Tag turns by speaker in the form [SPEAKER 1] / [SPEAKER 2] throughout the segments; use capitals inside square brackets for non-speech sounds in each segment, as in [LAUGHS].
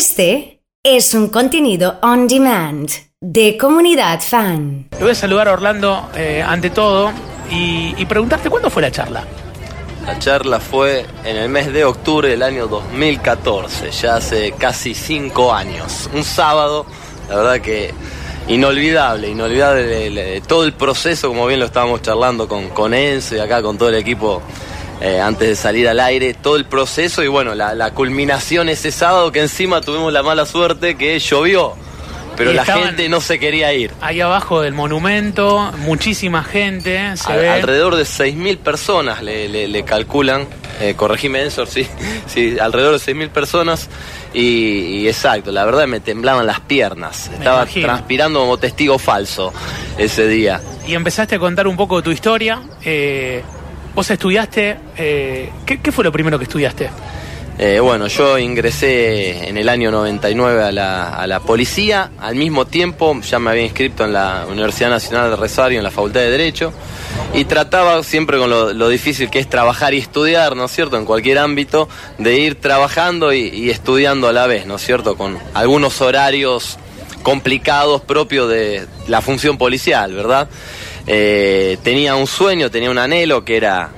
[SPEAKER 1] Este es un contenido on demand de comunidad fan.
[SPEAKER 2] Te voy a saludar Orlando eh, ante todo y, y preguntarte cuándo fue la charla.
[SPEAKER 3] La charla fue en el mes de octubre del año 2014, ya hace casi cinco años. Un sábado, la verdad que inolvidable, inolvidable todo el proceso, como bien lo estábamos charlando con, con Enzo y acá con todo el equipo eh, antes de salir al aire, todo el proceso y bueno, la, culminación ese sábado que encima tuvimos la mala suerte que llovió pero la gente no se quería ir.
[SPEAKER 2] Ahí abajo del monumento, muchísima gente. Se ve.
[SPEAKER 3] Alrededor de 6.000 personas le, calculan, eh, corregime Ensor, [LAUGHS] sí, sí, alrededor de 6.000 personas. Y, exacto, la verdad me temblaban las piernas. Estaba transpirando como testigo falso ese día.
[SPEAKER 2] Y empezaste a contar un poco de tu historia. Eh, Vos estudiaste, eh, ¿qué, fue lo primero que estudiaste?
[SPEAKER 3] Eh, bueno, yo ingresé en el año 99 a la, a la, policía, al mismo tiempo ya me había inscrito en la Universidad Nacional de Rosario, en la Facultad de Derecho, y trataba siempre con lo, difícil que es trabajar y estudiar, ¿no es cierto?, en cualquier ámbito, de ir trabajando y, y estudiando a la vez, ¿no es cierto?, con algunos horarios complicados propios de la función policial, ¿verdad? Eh, tenía un sueño, tenía un anhelo que era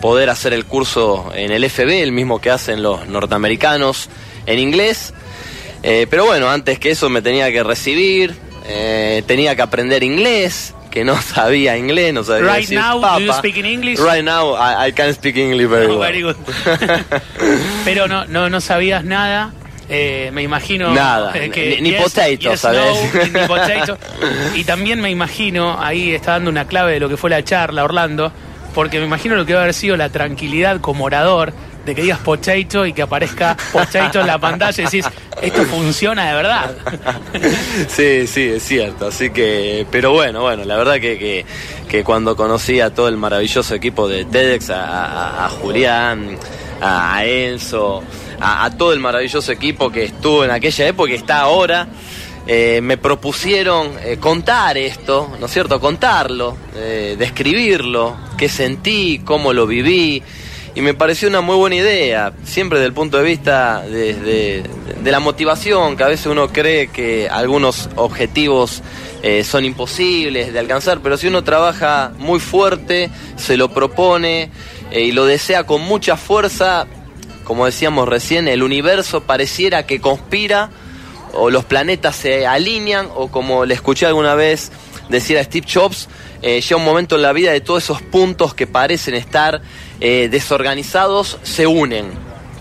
[SPEAKER 3] poder hacer el curso en el FB, el mismo que hacen los norteamericanos en inglés. Eh, pero bueno, antes que eso me tenía que recibir, eh, tenía que aprender inglés, que no [LAUGHS] sabía inglés, no sabía
[SPEAKER 2] right now, Do you speak in English?
[SPEAKER 3] Right now, I, can speak English very oh, well. [LAUGHS]
[SPEAKER 2] pero no, no, no sabías nada. Eh, me imagino.
[SPEAKER 3] Nada, eh, que ni, potato, ¿sabes? [LAUGHS]
[SPEAKER 2] Y también me imagino, ahí está dando una clave de lo que fue la charla, Orlando, porque me imagino lo que va a haber sido la tranquilidad como orador de que digas potato y que aparezca potato en la pantalla y decís, esto funciona de verdad. [LAUGHS]
[SPEAKER 3] Sí, sí, es cierto. Así que, pero bueno, bueno, la verdad que, que, cuando conocí a todo el maravilloso equipo de TEDx, a, a Julián, a Enzo, a, todo el maravilloso equipo que estuvo en aquella época y está ahora. Eh, me propusieron eh, contar esto, ¿no es cierto? Contarlo, eh, describirlo, qué sentí, cómo lo viví. Y me pareció una muy buena idea, siempre desde el punto de vista de, la motivación, que a veces uno cree que algunos objetivos son imposibles de alcanzar, pero si uno trabaja muy fuerte, se lo propone y lo desea con mucha fuerza, como decíamos recién, el universo pareciera que conspira o los planetas se alinean o como le escuché alguna vez decir a Steve Jobs, eh, llega un momento en la vida de todos esos puntos que parecen estar eh, desorganizados se unen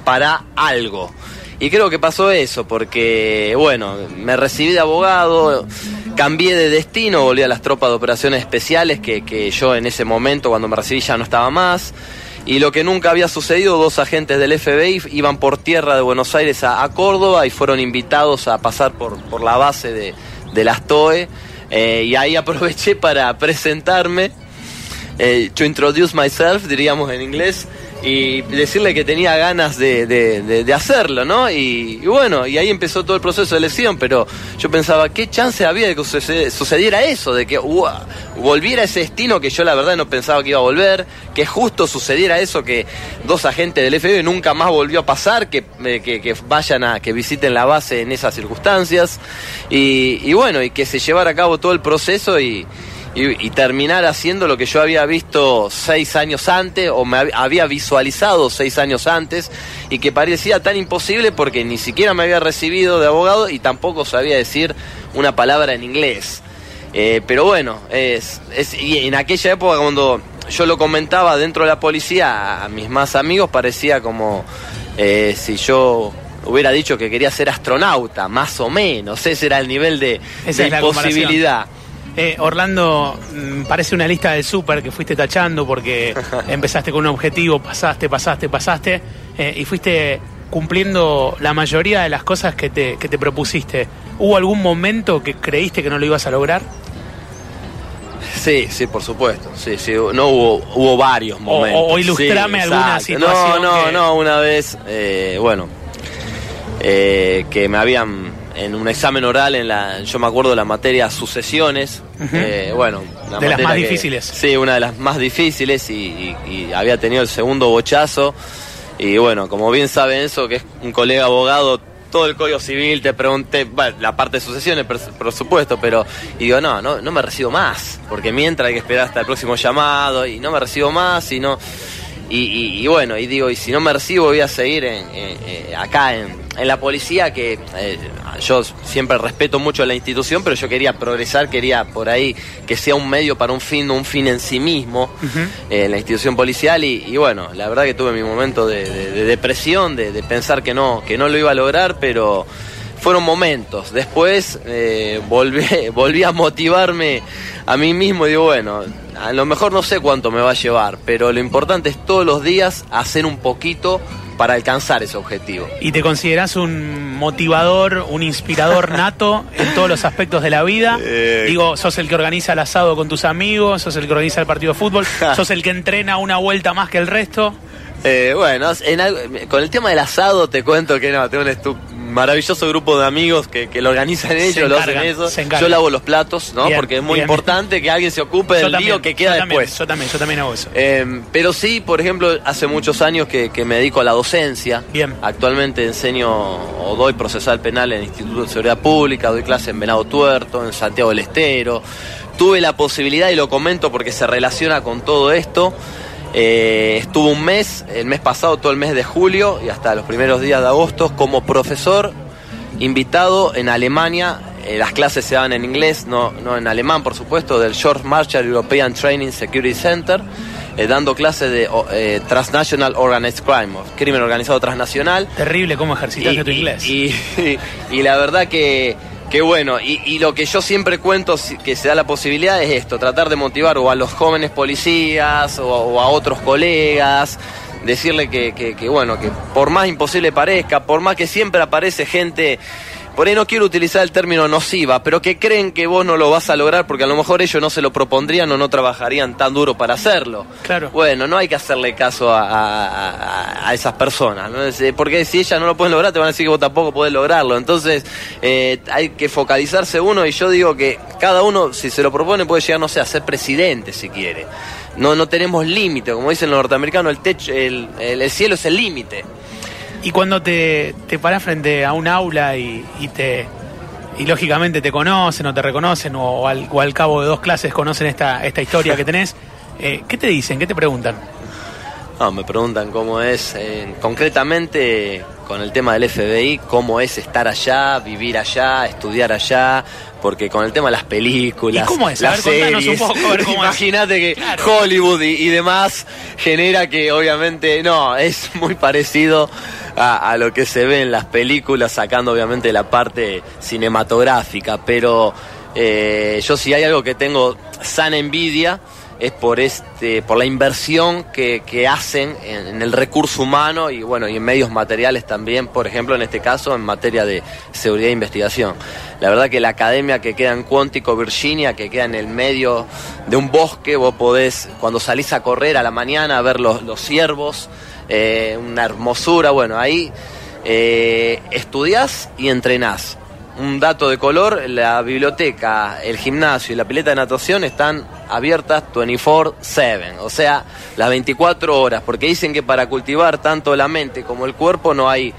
[SPEAKER 3] para algo. Y creo que pasó eso, porque, bueno, me recibí de abogado, cambié de destino, volví a las tropas de operaciones especiales, que, que yo en ese momento, cuando me recibí, ya no estaba más. Y lo que nunca había sucedido, dos agentes del FBI iban por tierra de Buenos Aires a, Córdoba y fueron invitados a pasar por, por la base de, de las TOE. Eh, y ahí [LAUGHS] aproveché para presentarme, eh, to introduce myself, diríamos en inglés, y decirle que tenía ganas de, de, hacerlo, ¿no? Y, bueno, y ahí empezó todo el proceso de elección, pero yo pensaba, ¿qué chance había de que sucediera eso? De que volviera ese destino que yo la verdad no pensaba que iba a volver, que justo sucediera eso, que dos agentes del FBI nunca más volvió a pasar, que, eh, que, vayan a, que visiten la base en esas circunstancias, y bueno, y que se llevara a cabo todo el proceso y y, terminar haciendo lo que yo había visto seis años antes o me había visualizado seis años antes y que parecía tan imposible porque ni siquiera me había recibido de abogado y tampoco sabía decir una palabra en inglés. Eh, pero bueno, es, es, y en aquella época cuando yo lo comentaba dentro de la policía a mis más amigos parecía como eh, si yo hubiera dicho que quería ser astronauta, más o menos, ese era el nivel de, de imposibilidad.
[SPEAKER 2] Eh, Orlando, mm, parece una lista del súper que fuiste tachando porque [LAUGHS] empezaste con un objetivo, pasaste, pasaste, pasaste eh, y fuiste cumpliendo la mayoría de las cosas que te, que te propusiste. ¿Hubo algún momento que creíste que no lo ibas a lograr?
[SPEAKER 3] Sí, sí, por supuesto. Sí, sí, no hubo, hubo varios momentos.
[SPEAKER 2] O, ilustrame alguna situación.
[SPEAKER 3] No, no, no, una vez, eh, bueno, que me habían en un examen oral en la, yo me acuerdo de la materia sucesiones, eh, bueno,
[SPEAKER 2] de las más difíciles.
[SPEAKER 3] Sí, una de las más difíciles y, había tenido el segundo bochazo y bueno, como bien saben eso, que es un colega abogado, todo el código civil, te pregunté, bueno, la parte de sucesiones, por, por supuesto, pero y digo, no, no, no me recibo más, porque mientras hay que esperar hasta el próximo llamado y no me recibo más y no... Y, y- y bueno, y digo, y si no me recibo voy a seguir en- en- eh, acá en, en la policía, que eh, yo siempre respeto mucho la institución, pero yo quería progresar, quería por ahí que sea un medio para un fin, un fin en sí mismo, eh, la institución policial, y, y bueno, la verdad que tuve mi momento de, de- de depresión, de, de pensar que no, que no lo iba a lograr, pero fueron momentos. Después eh, volví, [LAUGHS] volví a motivarme a mí mismo y digo, bueno, a lo mejor no sé cuánto me va a llevar, pero lo importante es todos los días hacer un poquito para alcanzar ese objetivo.
[SPEAKER 2] ¿Y te consideras un motivador, un inspirador nato en todos los aspectos de la vida?
[SPEAKER 3] Eh.
[SPEAKER 2] Digo, sos el que organiza el asado con tus amigos, sos el que organiza el partido de fútbol, [LAUGHS] sos el que entrena una vuelta más que el resto.
[SPEAKER 3] Eh, bueno, en algo- con el tema del asado te cuento que no, tengo un estu- maravilloso grupo de amigos que, que lo organizan ellos, lo hacen eso. Yo lavo los platos, ¿no?
[SPEAKER 2] Bien,
[SPEAKER 3] Porque es muy
[SPEAKER 2] bien.
[SPEAKER 3] importante que alguien se ocupe
[SPEAKER 2] Yo
[SPEAKER 3] del lío
[SPEAKER 2] también,
[SPEAKER 3] que queda
[SPEAKER 2] yo también,
[SPEAKER 3] después.
[SPEAKER 2] yo también, yo también hago eso.
[SPEAKER 3] Eh, pero sí, por ejemplo, hace muchos años que, que me dedico a la docencia.
[SPEAKER 2] Bien.
[SPEAKER 3] Actualmente enseño o doy procesal penal en el Instituto de Seguridad Pública, doy clase en Venado Tuerto, en Santiago del Estero. Tuve la posibilidad, y lo comento porque se relaciona con todo esto, eh, estuve un mes, el mes pasado, todo el mes de julio y hasta los primeros días de agosto, como profesor invitado en Alemania. Eh, las clases se daban en inglés, no, no en alemán, por supuesto, del George Marshall European Training Security Center, eh, dando clases de Transnational Organized Crime, crimen organizado transnacional.
[SPEAKER 2] Terrible cómo ejercitaste tu inglés.
[SPEAKER 3] y- y- [LAUGHS] y la verdad que, que bueno, y, lo que yo siempre cuento que se da la posibilidad es esto, tratar de motivar o a los jóvenes policías o, a otros colegas, decirle que- que, bueno, que por más imposible parezca, por más que siempre aparece gente, por ahí no quiero utilizar el término nociva, pero que creen que vos no lo vas a lograr porque a lo mejor ellos no se lo propondrían o no trabajarían tan duro para hacerlo.
[SPEAKER 2] Claro.
[SPEAKER 3] Bueno, no hay que hacerle caso a, a- esas personas, ¿no? Eh, porque si ellas no lo pueden lograr, te van a decir que vos tampoco podés lograrlo. Entonces, eh, hay que focalizarse uno y yo digo que cada uno, si se lo propone, puede llegar, no sé, a ser presidente si quiere. No, no tenemos límite, como dicen los norteamericanos, el, techo, el, el- el cielo es el límite.
[SPEAKER 2] Y cuando te, te paras frente a un aula y, y te y lógicamente te conocen o te reconocen o, al, o al cabo de dos clases conocen esta, esta historia que tenés, eh, ¿qué te dicen? ¿Qué te preguntan?
[SPEAKER 3] No, me preguntan cómo es, eh, concretamente con el tema del FBI, cómo es estar allá, vivir allá, estudiar allá, porque con el tema de las películas,
[SPEAKER 2] ¿Y cómo es?
[SPEAKER 3] Las
[SPEAKER 2] ver,
[SPEAKER 3] series, imagínate que
[SPEAKER 2] Claro.
[SPEAKER 3] Hollywood y, y demás genera que obviamente, no, es muy parecido a, a lo que se ve en las películas, sacando obviamente la parte cinematográfica, pero eh, yo si hay algo que tengo sana envidia, es por este por la inversión que, que hacen en, el recurso humano y bueno y en medios materiales también por ejemplo en este caso en materia de seguridad e investigación. La verdad que la academia que queda en Cuántico Virginia que queda en el medio de un bosque vos podés cuando salís a correr a la mañana ver los, los ciervos eh, una hermosura bueno ahí eh, estudiás y entrenás un dato de color, la biblioteca, el gimnasio y la pileta de natación están abiertas 24/7, o sea, las 24 horas, porque dicen que para cultivar tanto la mente como el cuerpo no hay,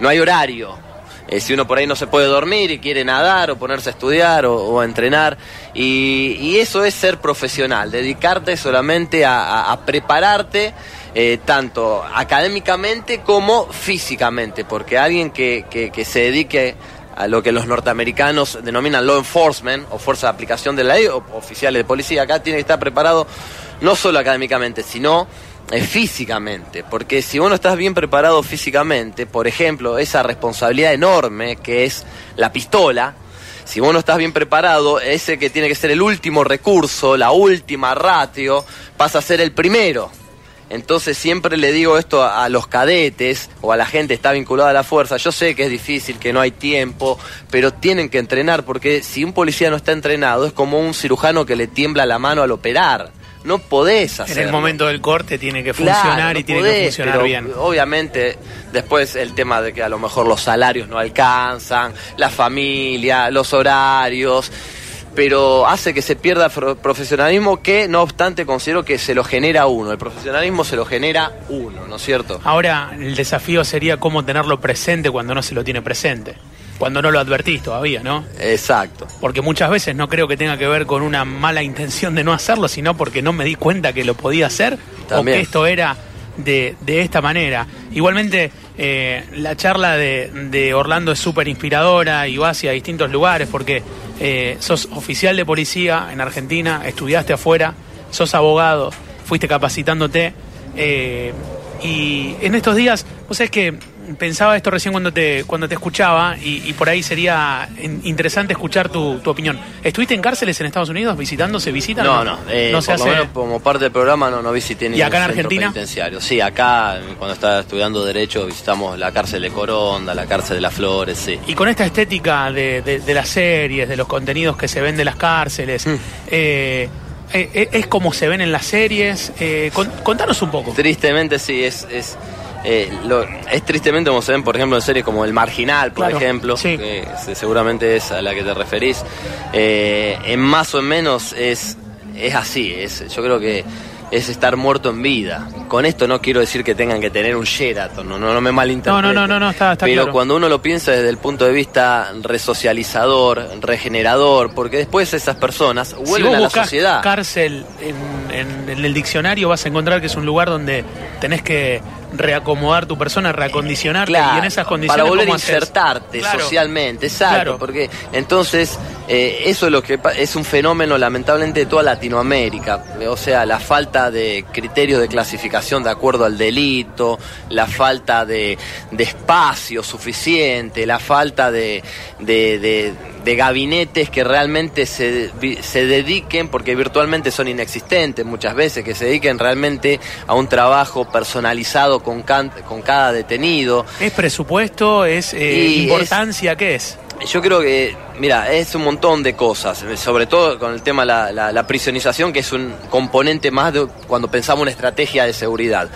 [SPEAKER 3] no hay horario. Eh, si uno por ahí no se puede dormir y quiere nadar o ponerse a estudiar o, a entrenar, y, eso es ser profesional, dedicarte solamente a prepararte eh, tanto académicamente como físicamente, porque alguien que, que- que se dedique a lo que los norteamericanos denominan law enforcement o fuerza de aplicación de la ley o oficiales de policía, acá tiene que estar preparado no solo académicamente, sino eh, físicamente, porque si vos no estás bien preparado físicamente, por ejemplo, esa responsabilidad enorme que es la pistola, si vos no estás bien preparado, ese que tiene que ser el último recurso, la última ratio, pasa a ser el primero. Entonces siempre le digo esto a, a los cadetes o a la gente que está vinculada a la fuerza. Yo sé que es difícil, que no hay tiempo, pero tienen que entrenar porque si un policía no está entrenado es como un cirujano que le tiembla la mano al operar. No podés
[SPEAKER 2] En
[SPEAKER 3] hacerlo.
[SPEAKER 2] el momento del corte tiene que
[SPEAKER 3] Claro,
[SPEAKER 2] funcionar
[SPEAKER 3] no
[SPEAKER 2] y tiene que funcionar
[SPEAKER 3] pero
[SPEAKER 2] bien.
[SPEAKER 3] Obviamente, después el tema de que a lo mejor los salarios no alcanzan, la familia, los horarios. Pero hace que se pierda profesionalismo que no obstante considero que se lo genera uno. El profesionalismo se lo genera uno, ¿no es cierto?
[SPEAKER 2] Ahora, el desafío sería cómo tenerlo presente cuando no se lo tiene presente. Cuando no lo advertís todavía, ¿no?
[SPEAKER 3] Exacto.
[SPEAKER 2] Porque muchas veces no creo que tenga que ver con una mala intención de no hacerlo, sino porque no me di cuenta que lo podía hacer
[SPEAKER 3] También.
[SPEAKER 2] o que esto era de, de esta manera. Igualmente, eh, la charla de, de Orlando es súper inspiradora y va hacia distintos lugares porque eh, sos oficial de policía en Argentina, estudiaste afuera, sos abogado, fuiste capacitándote. eh, y en estos días, vos sabés que pensaba esto recién cuando te, cuando te escuchaba y, y por ahí sería in- interesante escuchar tu, tu opinión. ¿Estuviste en cárceles en Estados Unidos visitando? ¿Se visitan?
[SPEAKER 3] No, no, eh,
[SPEAKER 2] no se
[SPEAKER 3] por lo menos como parte del programa no, no visité ningún
[SPEAKER 2] acá en
[SPEAKER 3] centro
[SPEAKER 2] Argentina?
[SPEAKER 3] penitenciario. Sí, acá cuando estaba estudiando Derecho visitamos la cárcel de Coronda, la cárcel de las Flores, sí.
[SPEAKER 2] Y con esta estética de, de- de las series, de los contenidos que se ven de las cárceles,
[SPEAKER 3] Mm.
[SPEAKER 2] eh, eh, eh, ¿es como se ven en las series? Con- contanos un poco.
[SPEAKER 3] Tristemente sí, es, es, eh, lo- es tristemente como se ven, por ejemplo, en series como El Marginal, por
[SPEAKER 2] Claro,
[SPEAKER 3] ejemplo,
[SPEAKER 2] sí.
[SPEAKER 3] que se- seguramente es a la que te referís. Eh, en más o menos es, es así, es, yo creo que es estar muerto en vida. Con esto no quiero decir que tengan que tener un Sheraton, no, no, no me malinterpreten.
[SPEAKER 2] No, no, no, no, no, está- está
[SPEAKER 3] Pero
[SPEAKER 2] claro.
[SPEAKER 3] cuando uno lo piensa desde el punto de vista resocializador, regenerador, porque después esas personas
[SPEAKER 2] Si
[SPEAKER 3] vuelven
[SPEAKER 2] vos
[SPEAKER 3] a la sociedad.
[SPEAKER 2] cárcel en, en- en el diccionario vas a encontrar que es un lugar donde tenés que reacomodar tu persona, reacondicionarte y en esas condiciones
[SPEAKER 3] para volver a insertarte
[SPEAKER 2] Claro.
[SPEAKER 3] socialmente, exacto,
[SPEAKER 2] Claro.
[SPEAKER 3] porque entonces eh, eso es lo que es un fenómeno lamentablemente de toda Latinoamérica, o sea, la falta de criterios de clasificación de acuerdo al delito, la falta de, de espacio suficiente, la falta de, de- de- de gabinetes que realmente se, se dediquen, porque virtualmente son inexistentes muchas veces, que se dediquen realmente a un trabajo personalizado con, can- con cada detenido.
[SPEAKER 2] ¿Es presupuesto? ¿Es eh,
[SPEAKER 3] Y
[SPEAKER 2] importancia? ¿Qué es?
[SPEAKER 3] Yo creo que, mira, es un montón de cosas, sobre todo con el tema de la, la- la prisionización, que es un componente más de cuando pensamos una estrategia de seguridad.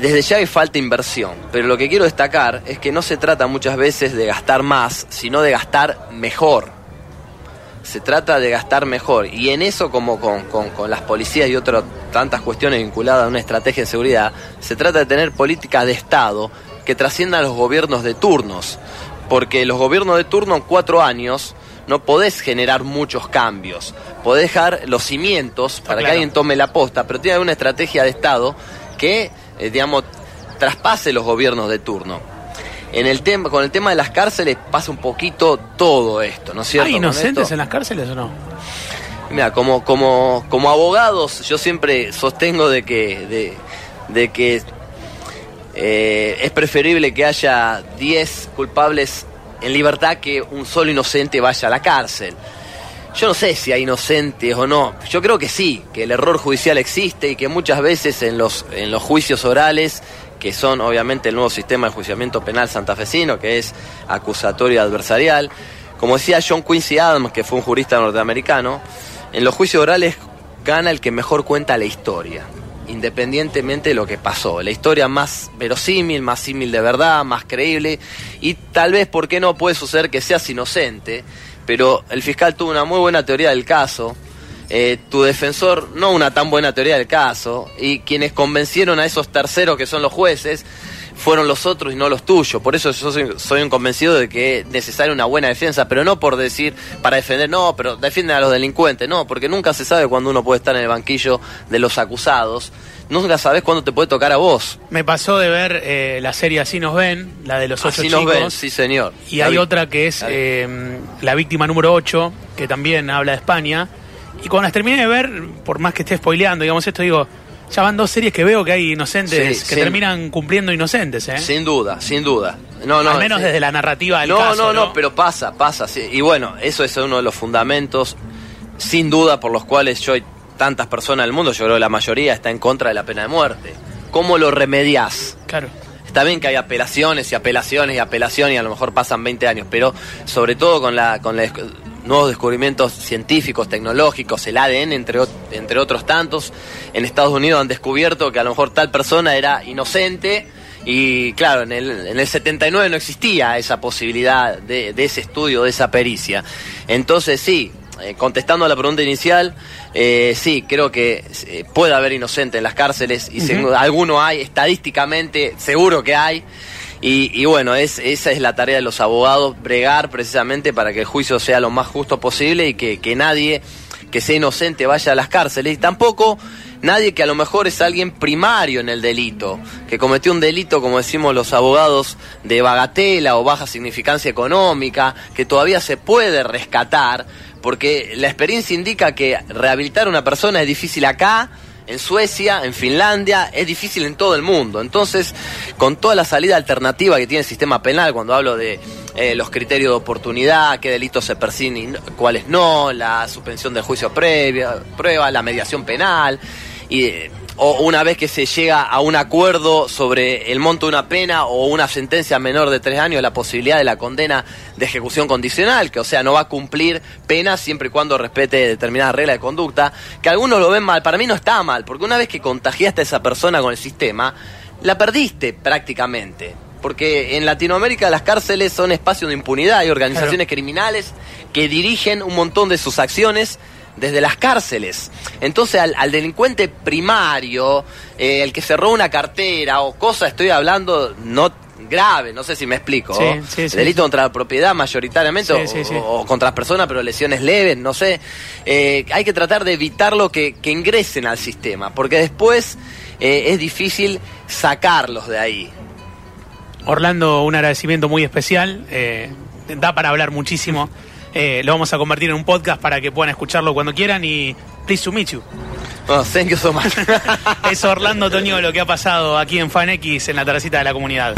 [SPEAKER 3] Desde ya hay falta de inversión, pero lo que quiero destacar es que no se trata muchas veces de gastar más, sino de gastar mejor. Se trata de gastar mejor. Y en eso, como con, con- con las policías y otras tantas cuestiones vinculadas a una estrategia de seguridad, se trata de tener políticas de Estado que trasciendan los gobiernos de turnos. Porque los gobiernos de turno en cuatro años no podés generar muchos cambios. Podés dejar los cimientos para que
[SPEAKER 2] claro.
[SPEAKER 3] alguien tome la posta, pero tiene que una estrategia de Estado que, eh, digamos, traspase los gobiernos de turno. En el tema, con el tema de las cárceles pasa un poquito todo esto, ¿no es cierto?
[SPEAKER 2] ¿Hay inocentes en las cárceles o no?
[SPEAKER 3] Mira, como, como, como abogados, yo siempre sostengo de que, de, de que eh, es preferible que haya 10 culpables en libertad que un solo inocente vaya a la cárcel. Yo no sé si hay inocentes o no. Yo creo que sí, que el error judicial existe y que muchas veces en los, en los juicios orales, que son obviamente el nuevo sistema de enjuiciamiento penal santafesino, que es acusatorio adversarial, como decía John Quincy Adams, que fue un jurista norteamericano, en los juicios orales gana el que mejor cuenta la historia, independientemente de lo que pasó. La historia más verosímil, más símil de verdad, más creíble, y tal vez, ¿por qué no puede suceder que seas inocente? Pero el fiscal tuvo una muy buena teoría del caso, eh, tu defensor no una tan buena teoría del caso, y quienes convencieron a esos terceros que son los jueces, fueron los otros y no los tuyos. Por eso yo soy, soy un convencido de que es necesaria una buena defensa, pero no por decir, para defender, no, pero defienden a los delincuentes, no, porque nunca se sabe cuándo uno puede estar en el banquillo de los acusados, nunca sabes cuándo te puede tocar a vos.
[SPEAKER 2] Me pasó de ver eh, la serie Así nos ven, la de los ocho
[SPEAKER 3] Así
[SPEAKER 2] chicos.
[SPEAKER 3] nos ven, sí señor.
[SPEAKER 2] Y hay otra que es
[SPEAKER 3] David.
[SPEAKER 2] eh, La víctima número 8, que también habla de España. Y cuando las terminé de ver, por más que esté spoileando, digamos esto, digo, ya van dos series que veo que hay inocentes
[SPEAKER 3] Sí,
[SPEAKER 2] que terminan cumpliendo inocentes, ¿eh?
[SPEAKER 3] Sin duda, sin duda. No, no,
[SPEAKER 2] Al menos
[SPEAKER 3] sí.
[SPEAKER 2] desde la narrativa del
[SPEAKER 3] no,
[SPEAKER 2] caso.
[SPEAKER 3] no, no, pero pasa, pasa. sí. Y bueno, eso es uno de los fundamentos, sin duda, por los cuales yo tantas personas del mundo, yo creo que la mayoría está en contra de la pena de muerte. ¿Cómo lo remediás?
[SPEAKER 2] Claro.
[SPEAKER 3] Está bien que hay apelaciones y apelaciones y apelaciones y a lo mejor pasan 20 años, pero sobre todo con la con la nuevos descubrimientos científicos, tecnológicos, el ADN entre, entre otros tantos, en Estados Unidos han descubierto que a lo mejor tal persona era inocente y claro, en el, en el 79 no existía esa posibilidad de, de ese estudio, de esa pericia. Entonces sí, eh, contestando a la pregunta inicial, eh, sí, creo que eh, puede haber inocente en las cárceles y alguno hay, estadísticamente, seguro que hay. Y, bueno, es, esa es la tarea de los abogados, bregar precisamente para que el juicio sea lo más justo posible y que, que nadie que sea inocente vaya a las cárceles. Y tampoco nadie que a lo mejor es alguien primario en el delito, que cometió un delito, como decimos los abogados, de bagatela o baja significancia económica, que todavía se puede rescatar, porque la experiencia indica que rehabilitar a una persona es difícil acá, en Suecia, en Finlandia, es difícil en todo el mundo. Entonces, con toda la salida alternativa que tiene el sistema penal, cuando hablo de eh, los criterios de oportunidad, qué delitos se persiguen y cuáles no, la suspensión del juicio previa, prueba, la mediación penal, y, o una vez que se llega a un acuerdo sobre el monto de una pena o una sentencia menor de tres años, la posibilidad de la condena de ejecución condicional, que o sea, no va a cumplir pena siempre y cuando respete determinadas reglas de conducta, que algunos lo ven mal, para mí no está mal, porque una vez que contagiaste a esa persona con el sistema, la perdiste prácticamente. Porque en Latinoamérica las cárceles son espacios de impunidad, hay organizaciones criminales que dirigen un montón de sus acciones desde las cárceles. Entonces al, delincuente primario, eh, el que cerró una cartera o cosa, estoy hablando no grave, no sé si me explico. Delito contra la propiedad mayoritariamente o, contra las personas, pero lesiones leves, no sé. Eh, hay que tratar de evitarlo que, que ingresen al sistema, porque después eh, es difícil sacarlos de ahí.
[SPEAKER 2] Orlando, un agradecimiento muy especial. da para hablar muchísimo. Eh, lo vamos a convertir en un podcast para que puedan escucharlo cuando quieran y please to meet you.
[SPEAKER 3] Oh, thank you so much. [LAUGHS]
[SPEAKER 2] es Orlando Toño lo que ha pasado aquí en FanX en la terracita de la comunidad.